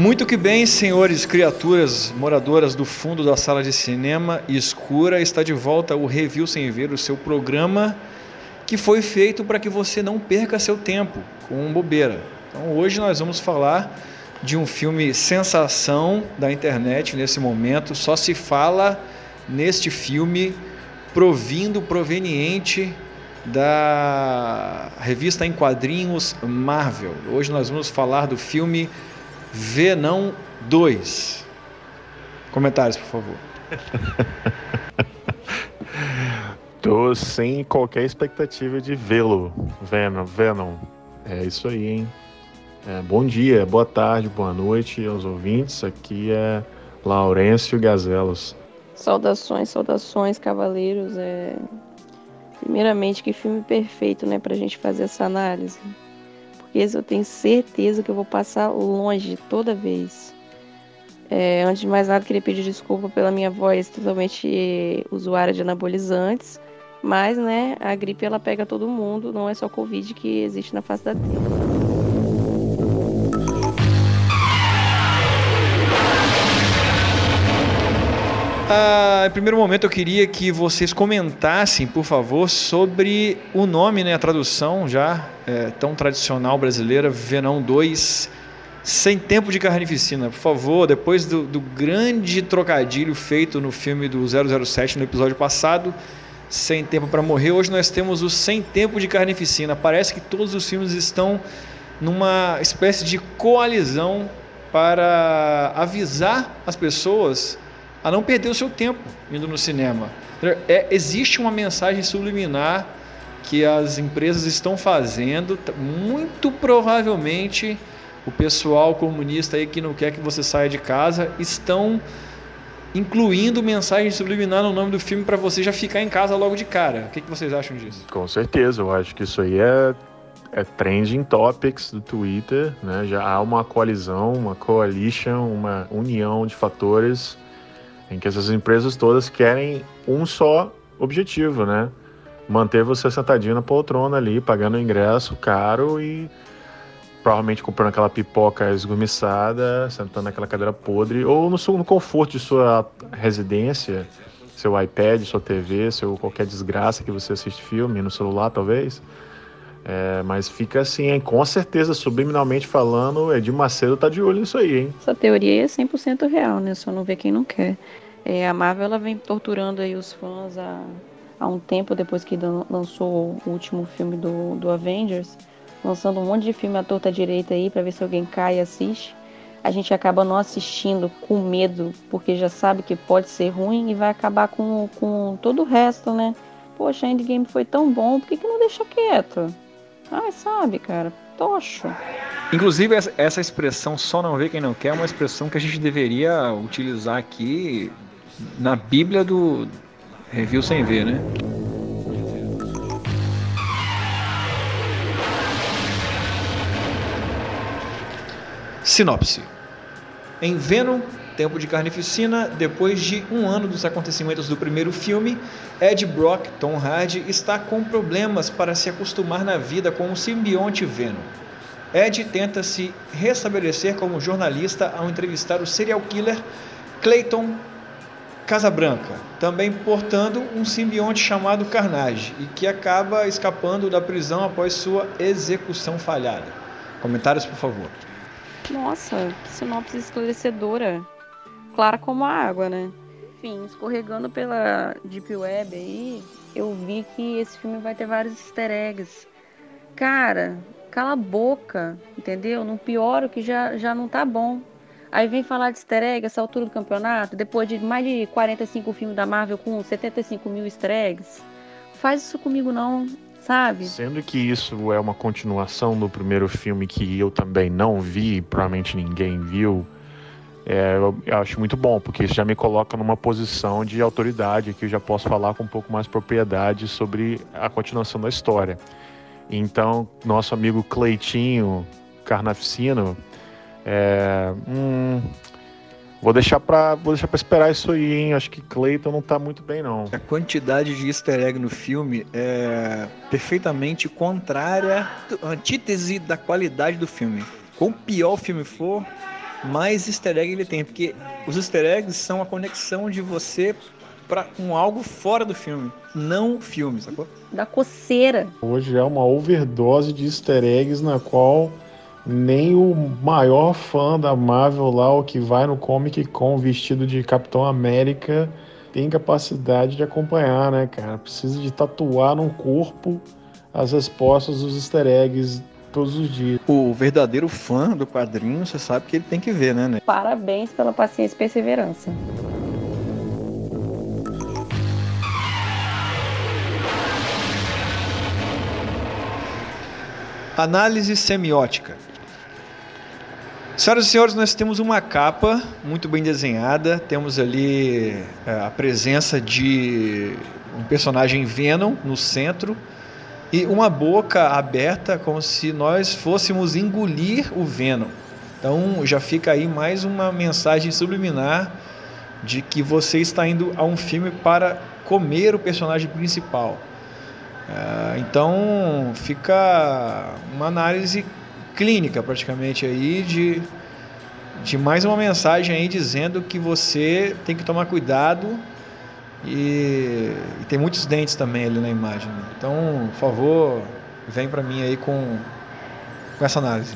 Muito que bem, senhores, criaturas moradoras do fundo da sala de cinema escura, está de volta o Review Sem Ver, o seu programa que foi feito para que você não perca seu tempo com bobeira. Então hoje nós vamos falar de um filme sensação da internet nesse momento, só se fala neste filme provindo, proveniente da revista em quadrinhos Marvel. Hoje nós vamos falar do filme Venom 2. Comentários, por favor. Tô sem qualquer expectativa de vê-lo, Venom, Venom. É isso aí, hein? É, bom dia, boa tarde, boa noite aos ouvintes. Aqui é Laurêncio Gazelos. Saudações, saudações, cavaleiros. É... Primeiramente, que filme perfeito, né, pra gente fazer essa análise. Porque esse eu tenho certeza que eu vou passar longe toda vez. É, antes de mais nada, queria pedir desculpa pela minha voz totalmente usuária de anabolizantes. Mas, né, a gripe ela pega todo mundo, não é só Covid que existe na face da Terra. Ah, em primeiro momento, eu queria que vocês comentassem, por favor, sobre o nome, né, a tradução já é, tão tradicional brasileira, Venão 2, Sem Tempo de Carnificina. Por favor, depois do, do grande trocadilho feito no filme do 007 no episódio passado, Sem Tempo para Morrer, hoje nós temos o Sem Tempo de Carnificina. Parece que todos os filmes estão numa espécie de coalizão para avisar as pessoas a não perder o seu tempo indo no cinema. É, existe uma mensagem subliminar que as empresas estão fazendo, muito provavelmente o pessoal comunista aí que não quer que você saia de casa estão incluindo mensagem subliminar no nome do filme para você já ficar em casa logo de cara. O que, que vocês acham disso? Com certeza, eu acho que isso aí é, é trending topics do Twitter, né? Já há uma coalizão, uma coalition, uma união de fatores em que essas empresas todas querem um só objetivo, né? Manter você sentadinho na poltrona ali, pagando ingresso caro e provavelmente comprando aquela pipoca esgumiçada, sentando naquela cadeira podre, ou no, no conforto de sua residência, seu iPad, sua TV, seu qualquer desgraça que você assiste filme, no celular talvez. É, mas fica assim, hein? com certeza, subliminalmente falando, Edir Macedo tá de olho nisso aí, hein? Essa teoria é 100% real, né? Só não vê quem não quer. É, a Marvel ela vem torturando aí os fãs há, há um tempo depois que lançou o último filme do, do Avengers, lançando um monte de filme à torta direita aí para ver se alguém cai e assiste. A gente acaba não assistindo com medo, porque já sabe que pode ser ruim e vai acabar com, com todo o resto, né? Poxa, Endgame foi tão bom, por que, que não deixa quieto? Ai, sabe, cara, tocho. Inclusive, essa expressão só não vê quem não quer é uma expressão que a gente deveria utilizar aqui na Bíblia do Review Sem Ver, né? Sinopse. Em Venom, Tempo de Carnificina, depois de um ano dos acontecimentos do primeiro filme, Ed Brock, Tom Hardy, está com problemas para se acostumar na vida com o simbionte Venom. Ed tenta se restabelecer como jornalista ao entrevistar o serial killer Clayton Casabranca, também portando um simbionte chamado Carnage e que acaba escapando da prisão após sua execução falhada. Comentários, por favor. Nossa, que sinopse esclarecedora. Clara como a água, né? Enfim, escorregando pela Deep Web aí, eu vi que esse filme vai ter vários easter eggs. Cara, cala a boca, entendeu? Não piora o que já, já não tá bom. Aí vem falar de easter egg essa altura do campeonato, depois de mais de 45 filmes da Marvel com 75 mil easter eggs. Faz isso comigo não, sabe? Sendo que isso é uma continuação do primeiro filme que eu também não vi, provavelmente ninguém viu. É, eu acho muito bom, porque isso já me coloca numa posição de autoridade que eu já posso falar com um pouco mais propriedade sobre a continuação da história. Então, nosso amigo Cleitinho Carnaficino, é, hum, vou deixar para vou deixar para esperar isso aí, hein? Acho que Clayton não tá muito bem não. A quantidade de easter egg no filme é perfeitamente contrária, antítese da qualidade do filme. Quanto pior o filme for, mais easter egg ele tem, porque os easter eggs são a conexão de você para com algo fora do filme, não filme, sacou? Da coceira. Hoje é uma overdose de easter eggs na qual nem o maior fã da Marvel lá, o que vai no Comic Con vestido de Capitão América, tem capacidade de acompanhar, né, cara? Precisa de tatuar no corpo as respostas dos easter eggs todos os dias. O verdadeiro fã do quadrinho, você sabe que ele tem que ver, né, né? Parabéns pela paciência e perseverança. Análise semiótica. Senhoras e senhores, nós temos uma capa muito bem desenhada. Temos ali é, a presença de um personagem Venom no centro e uma boca aberta, como se nós fôssemos engolir o Venom. Então já fica aí mais uma mensagem subliminar de que você está indo a um filme para comer o personagem principal. É, então fica uma análise clínica praticamente aí de, de mais uma mensagem aí dizendo que você tem que tomar cuidado e, e tem muitos dentes também ali na imagem. Né? Então, por favor, vem para mim aí com, com essa análise.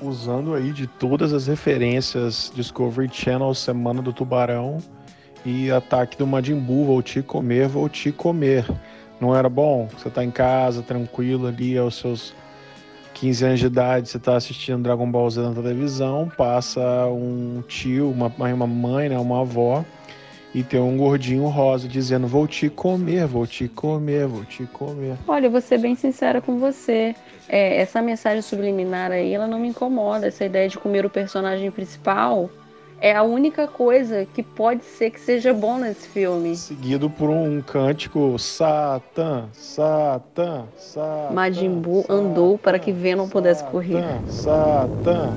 Usando aí de todas as referências Discovery Channel, Semana do Tubarão e Ataque do Majin Buu, vou te comer, vou te comer. Não era bom? Você tá em casa, tranquilo ali, aos seus 15 anos de idade, você tá assistindo Dragon Ball Z na televisão, passa um tio, uma, uma mãe, né, uma avó, e tem um gordinho rosa dizendo: Vou te comer, vou te comer, vou te comer. Olha, eu vou ser bem sincera com você. É, essa mensagem subliminar aí, ela não me incomoda. Essa ideia de comer o personagem principal é a única coisa que pode ser que seja bom nesse filme. Seguido por um cântico Satã, Satã, Satã. Majin Buu andou para que Venom pudesse correr. Satã.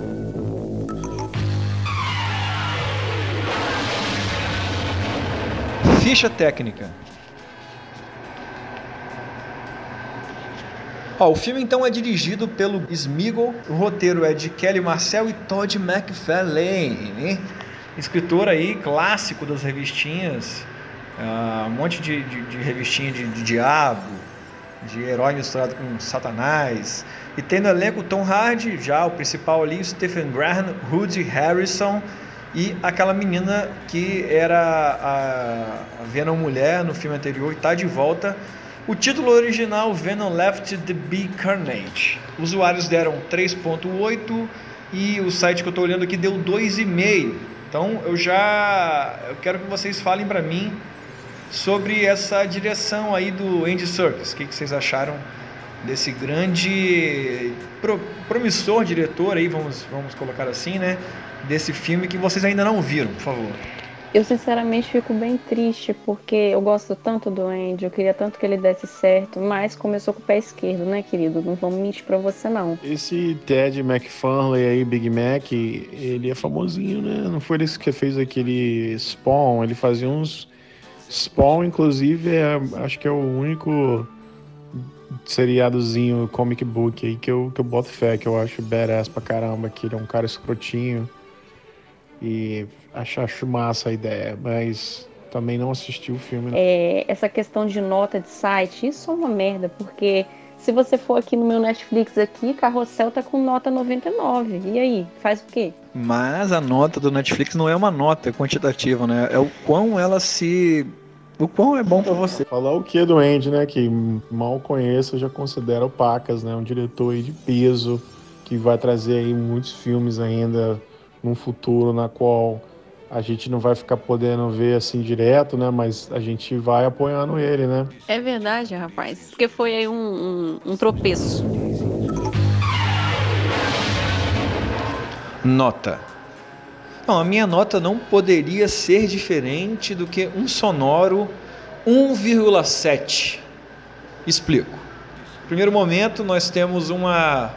Ficha técnica. Ó, o filme então é dirigido pelo Smigol, o roteiro é de Kelly Marcel e Todd McFarlane, escritor aí clássico das revistinhas, uh, um monte de, de, de revistinha de, de, diabo, de herói misturado com satanás, e tem no elenco Tom Hardy, já o principal ali, Stephen Graham, Woody Harrison e aquela menina que era a, a Mulher no filme anterior e está de volta o título original Venom Left the Be Carnage. Usuários deram 3.8 e o site que eu estou olhando aqui deu 2,5. Então eu já eu quero que vocês falem para mim sobre essa direção aí do Andy Serkis. O que, que vocês acharam desse grande pro, promissor diretor aí, vamos, vamos colocar assim, né? Desse filme que vocês ainda não viram, por favor. Eu sinceramente fico bem triste porque eu gosto tanto do Andy, eu queria tanto que ele desse certo, mas começou com o pé esquerdo, né, querido? Não vamos mentir pra você, não. Esse Ted McFarlane aí, Big Mac, ele é famosinho, né? Não foi ele que fez aquele Spawn, ele fazia uns. Spawn, inclusive, é, acho que é o único seriadozinho, comic book aí que eu, que eu boto fé, que eu acho badass pra caramba, que ele é um cara escrotinho. E acho, acho massa a ideia, mas também não assisti o filme. É, essa questão de nota de site, isso é uma merda, porque se você for aqui no meu Netflix aqui, Carrossel tá com nota 99. E aí, faz o quê? Mas a nota do Netflix não é uma nota quantitativa, né? É o quão ela se o quão é bom para você. Falar o que do Andy, né? Que mal conheço, já considero Pacas, né? Um diretor aí de peso que vai trazer aí muitos filmes ainda num futuro na qual a gente não vai ficar podendo ver assim direto, né? Mas a gente vai apoiando ele, né? É verdade, rapaz. Porque foi aí um, um, um tropeço. Nota. Não, a minha nota não poderia ser diferente do que um sonoro 1,7. Explico. Primeiro momento, nós temos uma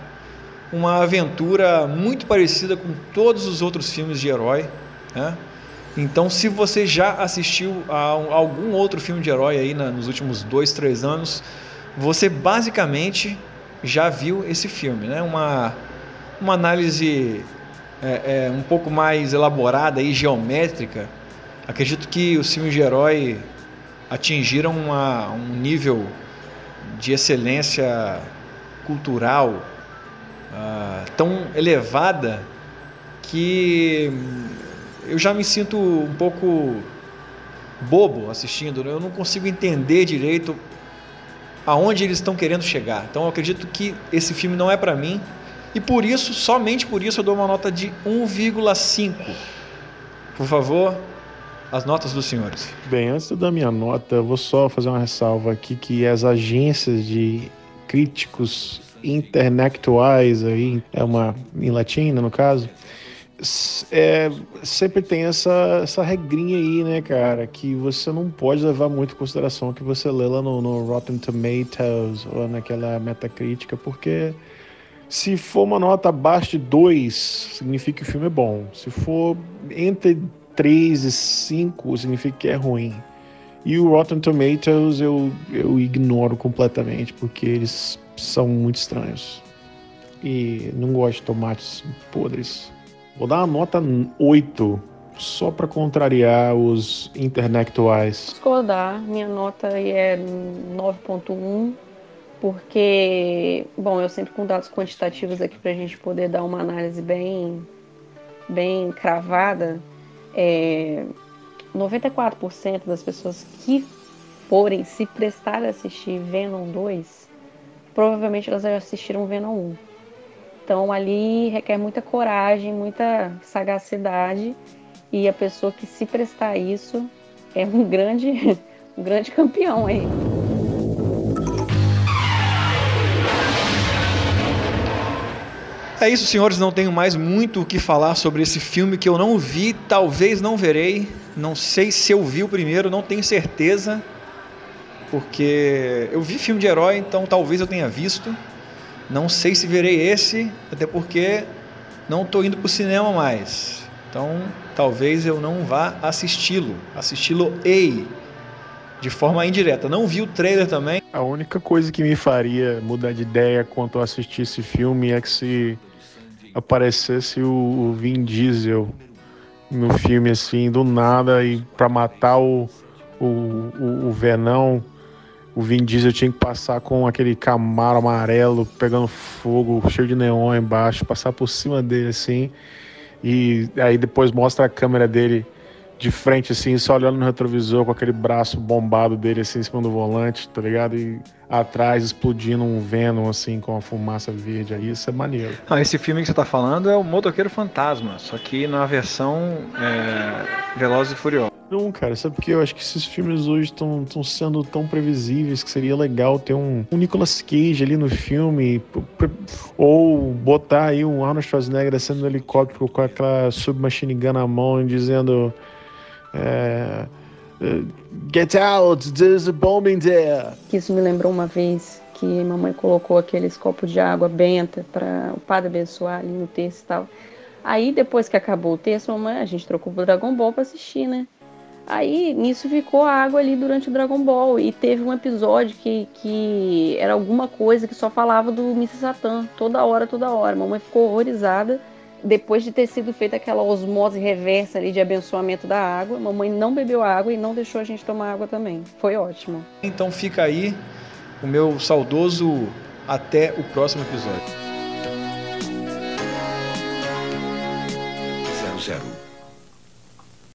uma aventura muito parecida com todos os outros filmes de herói. Né? Então, se você já assistiu a algum outro filme de herói aí nos últimos dois, três anos, você basicamente já viu esse filme, né? Uma, uma análise é, é, um pouco mais elaborada e geométrica, acredito que os filmes de herói atingiram uma, um nível de excelência cultural uh, tão elevada que eu já me sinto um pouco bobo assistindo, né? eu não consigo entender direito aonde eles estão querendo chegar. Então eu acredito que esse filme não é para mim e por isso, somente por isso eu dou uma nota de 1,5. Por favor, as notas dos senhores. Bem, antes da minha nota, eu vou só fazer uma ressalva aqui que as agências de críticos intelectuais aí, é uma em latina no caso, é, sempre tem essa, essa regrinha aí, né, cara? Que você não pode levar muito em consideração o que você lê lá no, no Rotten Tomatoes ou naquela metacrítica, porque se for uma nota abaixo de 2, significa que o filme é bom. Se for entre 3 e 5, significa que é ruim. E o Rotten Tomatoes eu, eu ignoro completamente, porque eles são muito estranhos. E não gosto de tomates podres. Vou dar uma nota 8, só para contrariar os intelectuais. Discordar, minha nota é 9.1, porque, bom, eu sempre com dados quantitativos aqui para a gente poder dar uma análise bem, bem cravada. É, 94% das pessoas que forem se prestar a assistir Venom 2, provavelmente elas já assistiram Venom 1. Então ali requer muita coragem, muita sagacidade e a pessoa que se prestar a isso é um grande, um grande campeão aí. É isso, senhores. Não tenho mais muito o que falar sobre esse filme que eu não vi, talvez não verei. Não sei se eu vi o primeiro, não tenho certeza. Porque eu vi filme de herói, então talvez eu tenha visto. Não sei se verei esse, até porque não estou indo para o cinema mais. Então, talvez eu não vá assisti-lo, assisti-lo ei, de forma indireta. Não vi o trailer também. A única coisa que me faria mudar de ideia quanto a assistir esse filme é que se aparecesse o Vin Diesel no filme assim, do nada, e para matar o, o, o, o Venão o Vin Diesel tinha que passar com aquele Camaro amarelo pegando fogo, cheio de neon embaixo, passar por cima dele assim. E aí depois mostra a câmera dele de frente, assim, só olhando no retrovisor com aquele braço bombado dele, assim, em cima do volante, tá ligado? E atrás explodindo um Venom, assim, com a fumaça verde. Aí isso é maneiro. Ah, esse filme que você tá falando é o Motoqueiro Fantasma, só que na versão é, Velozes e Furiosos. Não, cara, sabe porque eu acho que esses filmes hoje estão sendo tão previsíveis que seria legal ter um, um Nicolas Cage ali no filme, ou botar aí um Arnold Schwarzenegger descendo no helicóptero com aquela submachine gun na mão dizendo é, é, Get out, there's a bomb in there. Isso me lembrou uma vez que mamãe colocou aqueles copos de água benta para o padre abençoar ali no texto e tal. Aí depois que acabou o texto, mamãe, a gente trocou pro Dragon Ball para assistir, né? Aí nisso ficou a água ali durante o Dragon Ball. E teve um episódio que, que era alguma coisa que só falava do Mr. Satan. Toda hora, toda hora. Mamãe ficou horrorizada. Depois de ter sido feita aquela osmose reversa ali de abençoamento da água, mamãe não bebeu água e não deixou a gente tomar água também. Foi ótimo. Então fica aí o meu saudoso até o próximo episódio.